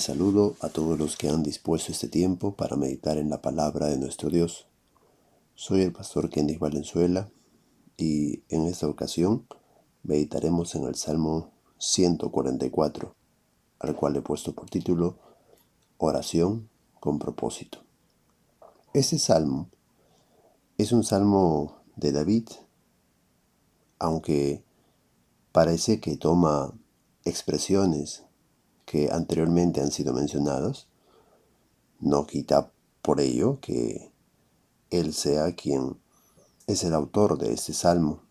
saludo a todos los que han dispuesto este tiempo para meditar en la palabra de nuestro Dios. Soy el pastor Kenneth Valenzuela y en esta ocasión meditaremos en el Salmo 144, al cual he puesto por título Oración con propósito. Este salmo es un salmo de David, aunque parece que toma expresiones que anteriormente han sido mencionados, no quita por ello que Él sea quien es el autor de este salmo.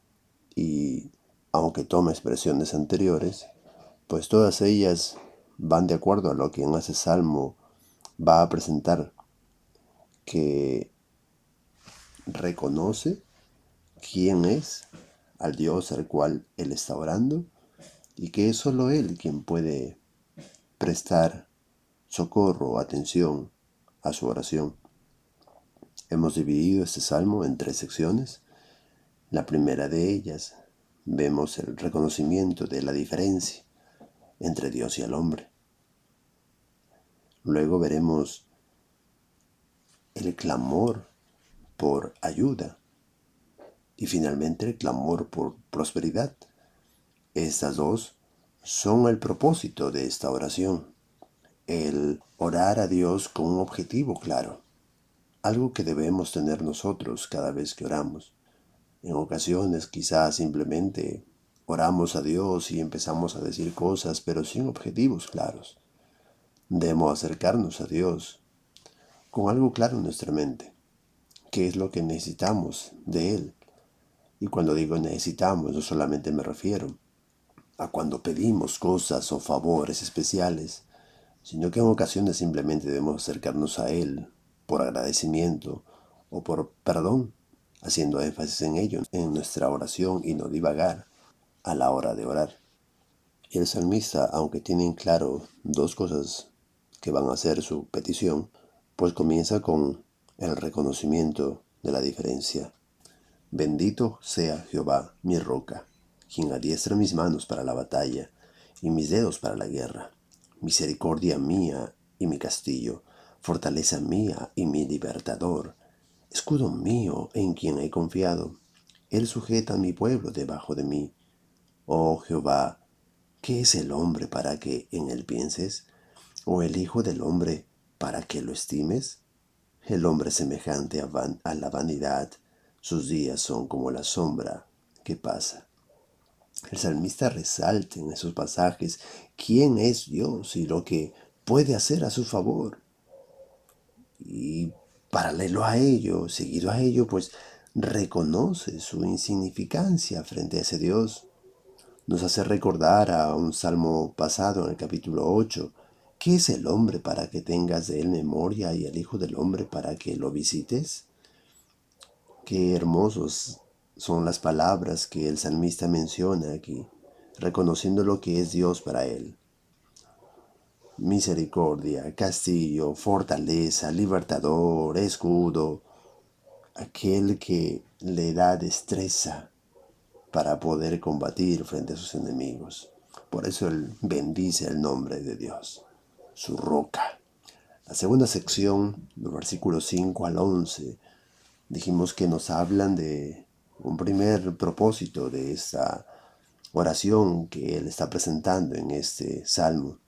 Y aunque toma expresiones anteriores, pues todas ellas van de acuerdo a lo que en ese salmo va a presentar, que reconoce quién es al Dios al cual Él está orando y que es solo Él quien puede prestar socorro atención a su oración. Hemos dividido este salmo en tres secciones. La primera de ellas vemos el reconocimiento de la diferencia entre Dios y el hombre. Luego veremos el clamor por ayuda y finalmente el clamor por prosperidad. Estas dos son el propósito de esta oración, el orar a Dios con un objetivo claro, algo que debemos tener nosotros cada vez que oramos. En ocasiones quizás simplemente oramos a Dios y empezamos a decir cosas pero sin objetivos claros. Debemos acercarnos a Dios con algo claro en nuestra mente, qué es lo que necesitamos de Él. Y cuando digo necesitamos, no solamente me refiero a cuando pedimos cosas o favores especiales, sino que en ocasiones simplemente debemos acercarnos a Él por agradecimiento o por perdón, haciendo énfasis en ello en nuestra oración y no divagar a la hora de orar. Y el salmista, aunque tiene en claro dos cosas que van a ser su petición, pues comienza con el reconocimiento de la diferencia. Bendito sea Jehová, mi roca quien adiestra mis manos para la batalla y mis dedos para la guerra. Misericordia mía y mi castillo, fortaleza mía y mi libertador, escudo mío en quien he confiado. Él sujeta a mi pueblo debajo de mí. Oh Jehová, ¿qué es el hombre para que en él pienses? ¿O el Hijo del hombre para que lo estimes? El hombre semejante a, a la vanidad, sus días son como la sombra que pasa. El salmista resalta en esos pasajes quién es Dios y lo que puede hacer a su favor. Y paralelo a ello, seguido a ello, pues reconoce su insignificancia frente a ese Dios. Nos hace recordar a un salmo pasado en el capítulo 8, ¿qué es el hombre para que tengas de él memoria y el Hijo del hombre para que lo visites? Qué hermosos son las palabras que el salmista menciona aquí, reconociendo lo que es Dios para él. Misericordia, castillo, fortaleza, libertador, escudo, aquel que le da destreza para poder combatir frente a sus enemigos. Por eso él bendice el nombre de Dios, su roca. La segunda sección, los versículos 5 al 11, dijimos que nos hablan de un primer propósito de esta oración que él está presentando en este salmo.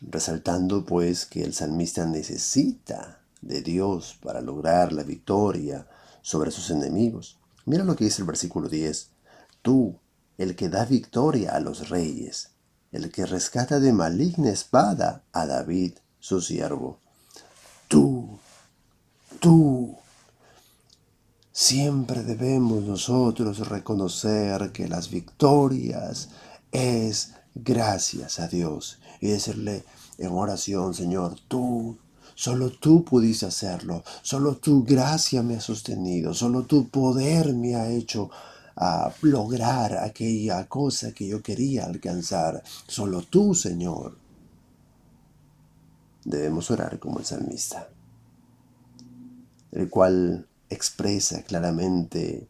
Resaltando pues que el salmista necesita de Dios para lograr la victoria sobre sus enemigos. Mira lo que dice el versículo 10. Tú, el que da victoria a los reyes, el que rescata de maligna espada a David, su siervo. Tú, tú, Siempre debemos nosotros reconocer que las victorias es gracias a Dios y decirle en oración, Señor, tú, solo tú pudiste hacerlo, solo tu gracia me ha sostenido, solo tu poder me ha hecho a ah, lograr aquella cosa que yo quería alcanzar, solo tú, Señor. Debemos orar como el salmista, el cual expresa claramente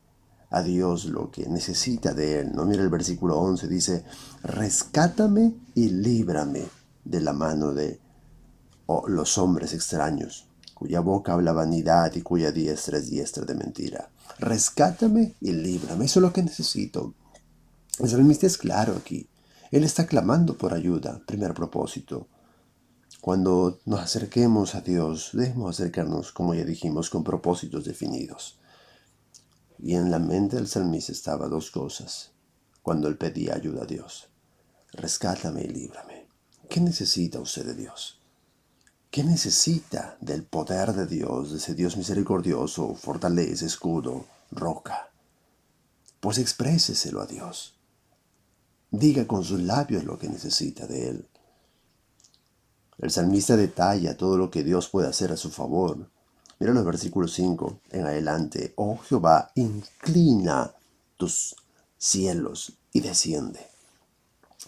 a Dios lo que necesita de él. ¿no? Mira el versículo 11, dice, rescátame y líbrame de la mano de los hombres extraños, cuya boca habla vanidad y cuya diestra es diestra de mentira. Rescátame y líbrame, eso es lo que necesito. El salmista es claro aquí. Él está clamando por ayuda, primer propósito. Cuando nos acerquemos a Dios, debemos acercarnos, como ya dijimos, con propósitos definidos. Y en la mente del salmista estaba dos cosas cuando él pedía ayuda a Dios. Rescátame y líbrame. ¿Qué necesita usted de Dios? ¿Qué necesita del poder de Dios, de ese Dios misericordioso, fortaleza, escudo, roca? Pues expréseselo a Dios. Diga con sus labios lo que necesita de Él. El salmista detalla todo lo que Dios puede hacer a su favor. Mira los versículos 5 en adelante. Oh Jehová, inclina tus cielos y desciende.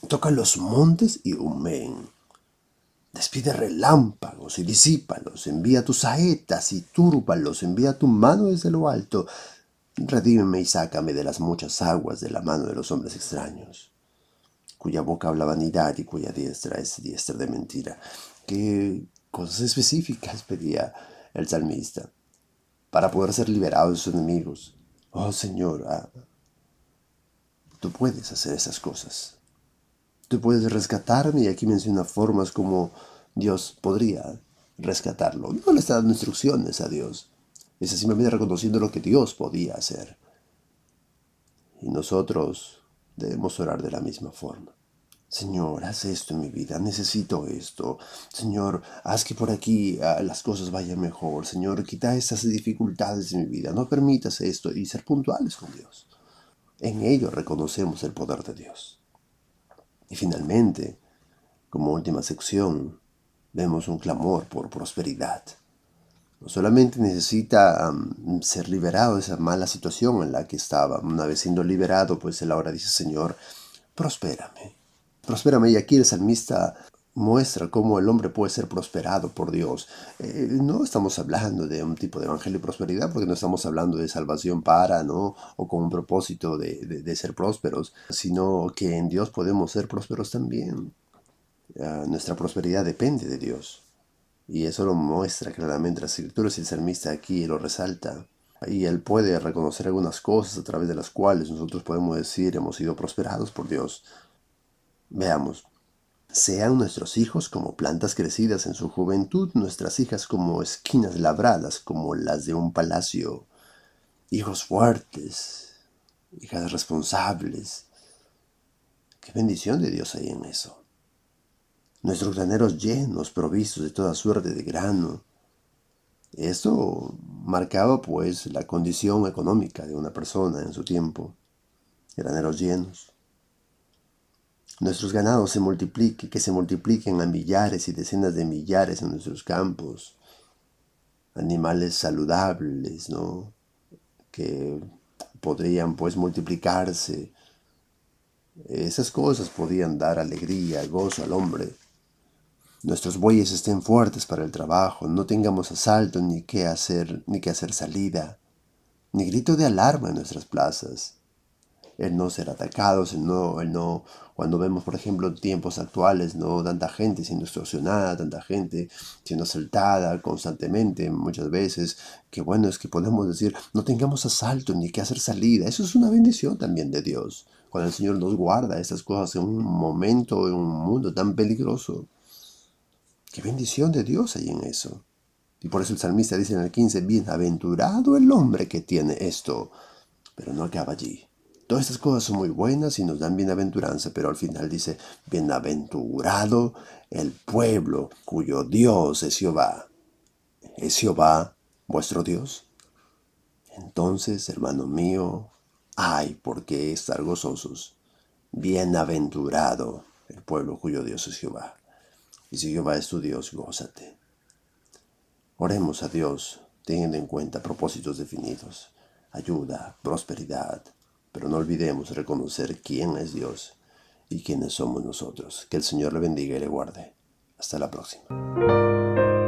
Toca los montes y humeen Despide relámpagos y disípalos, envía tus saetas y túrbalos, envía tu mano desde lo alto. Redímeme y sácame de las muchas aguas de la mano de los hombres extraños, cuya boca habla vanidad y cuya diestra es diestra de mentira. ¿Qué cosas específicas pedía el salmista para poder ser liberado de sus enemigos? Oh Señor, ah, tú puedes hacer esas cosas. Tú puedes rescatarme y aquí menciona formas como Dios podría rescatarlo. No le está dando instrucciones a Dios. Es simplemente reconociendo lo que Dios podía hacer. Y nosotros debemos orar de la misma forma. Señor, haz esto en mi vida, necesito esto. Señor, haz que por aquí ah, las cosas vayan mejor. Señor, quita estas dificultades de mi vida. No permitas esto y ser puntuales con Dios. En ello reconocemos el poder de Dios. Y finalmente, como última sección, vemos un clamor por prosperidad. Solamente necesita ser liberado de esa mala situación en la que estaba. Una vez siendo liberado, pues él ahora dice, Señor, prospérame. Prospérame. Y aquí el salmista muestra cómo el hombre puede ser prosperado por Dios. Eh, no estamos hablando de un tipo de evangelio de prosperidad porque no estamos hablando de salvación para, ¿no? O con un propósito de, de, ser prósperos, sino que en Dios podemos ser prósperos también. nuestra prosperidad depende de Dios. Y eso lo muestra claramente las escrituras y el salmista aquí lo resalta. Y él puede reconocer algunas cosas a través de las cuales nosotros podemos decir hemos sido prosperados por Dios. Veamos, sean nuestros hijos como plantas crecidas en su juventud, nuestras hijas como esquinas labradas, como las de un palacio. Hijos fuertes, hijas responsables. Qué bendición de Dios hay en eso. Nuestros graneros llenos, provistos de toda suerte de grano. Esto marcaba pues la condición económica de una persona en su tiempo. Graneros llenos nuestros ganados se multipliquen, que se multipliquen a millares y decenas de millares en nuestros campos, animales saludables, ¿no? Que podrían pues multiplicarse. Esas cosas podían dar alegría, gozo al hombre. Nuestros bueyes estén fuertes para el trabajo, no tengamos asalto ni qué hacer, ni que hacer salida, ni grito de alarma en nuestras plazas el no ser atacados, el no, el no, cuando vemos, por ejemplo, tiempos actuales, no tanta gente siendo extorsionada, tanta gente siendo asaltada constantemente, muchas veces, que bueno es que podemos decir, no tengamos asalto ni que hacer salida. Eso es una bendición también de Dios, cuando el Señor nos guarda estas cosas en un momento, en un mundo tan peligroso. Qué bendición de Dios hay en eso. Y por eso el salmista dice en el 15, bienaventurado el hombre que tiene esto, pero no acaba allí. Todas estas cosas son muy buenas y nos dan bienaventuranza, pero al final dice, bienaventurado el pueblo cuyo Dios es Jehová. ¿Es Jehová vuestro Dios? Entonces, hermano mío, hay por qué estar gozosos. Bienaventurado el pueblo cuyo Dios es Jehová. Y si Jehová es tu Dios, gózate. Oremos a Dios, teniendo en cuenta propósitos definidos, ayuda, prosperidad, pero no olvidemos reconocer quién es Dios y quiénes somos nosotros. Que el Señor le bendiga y le guarde. Hasta la próxima.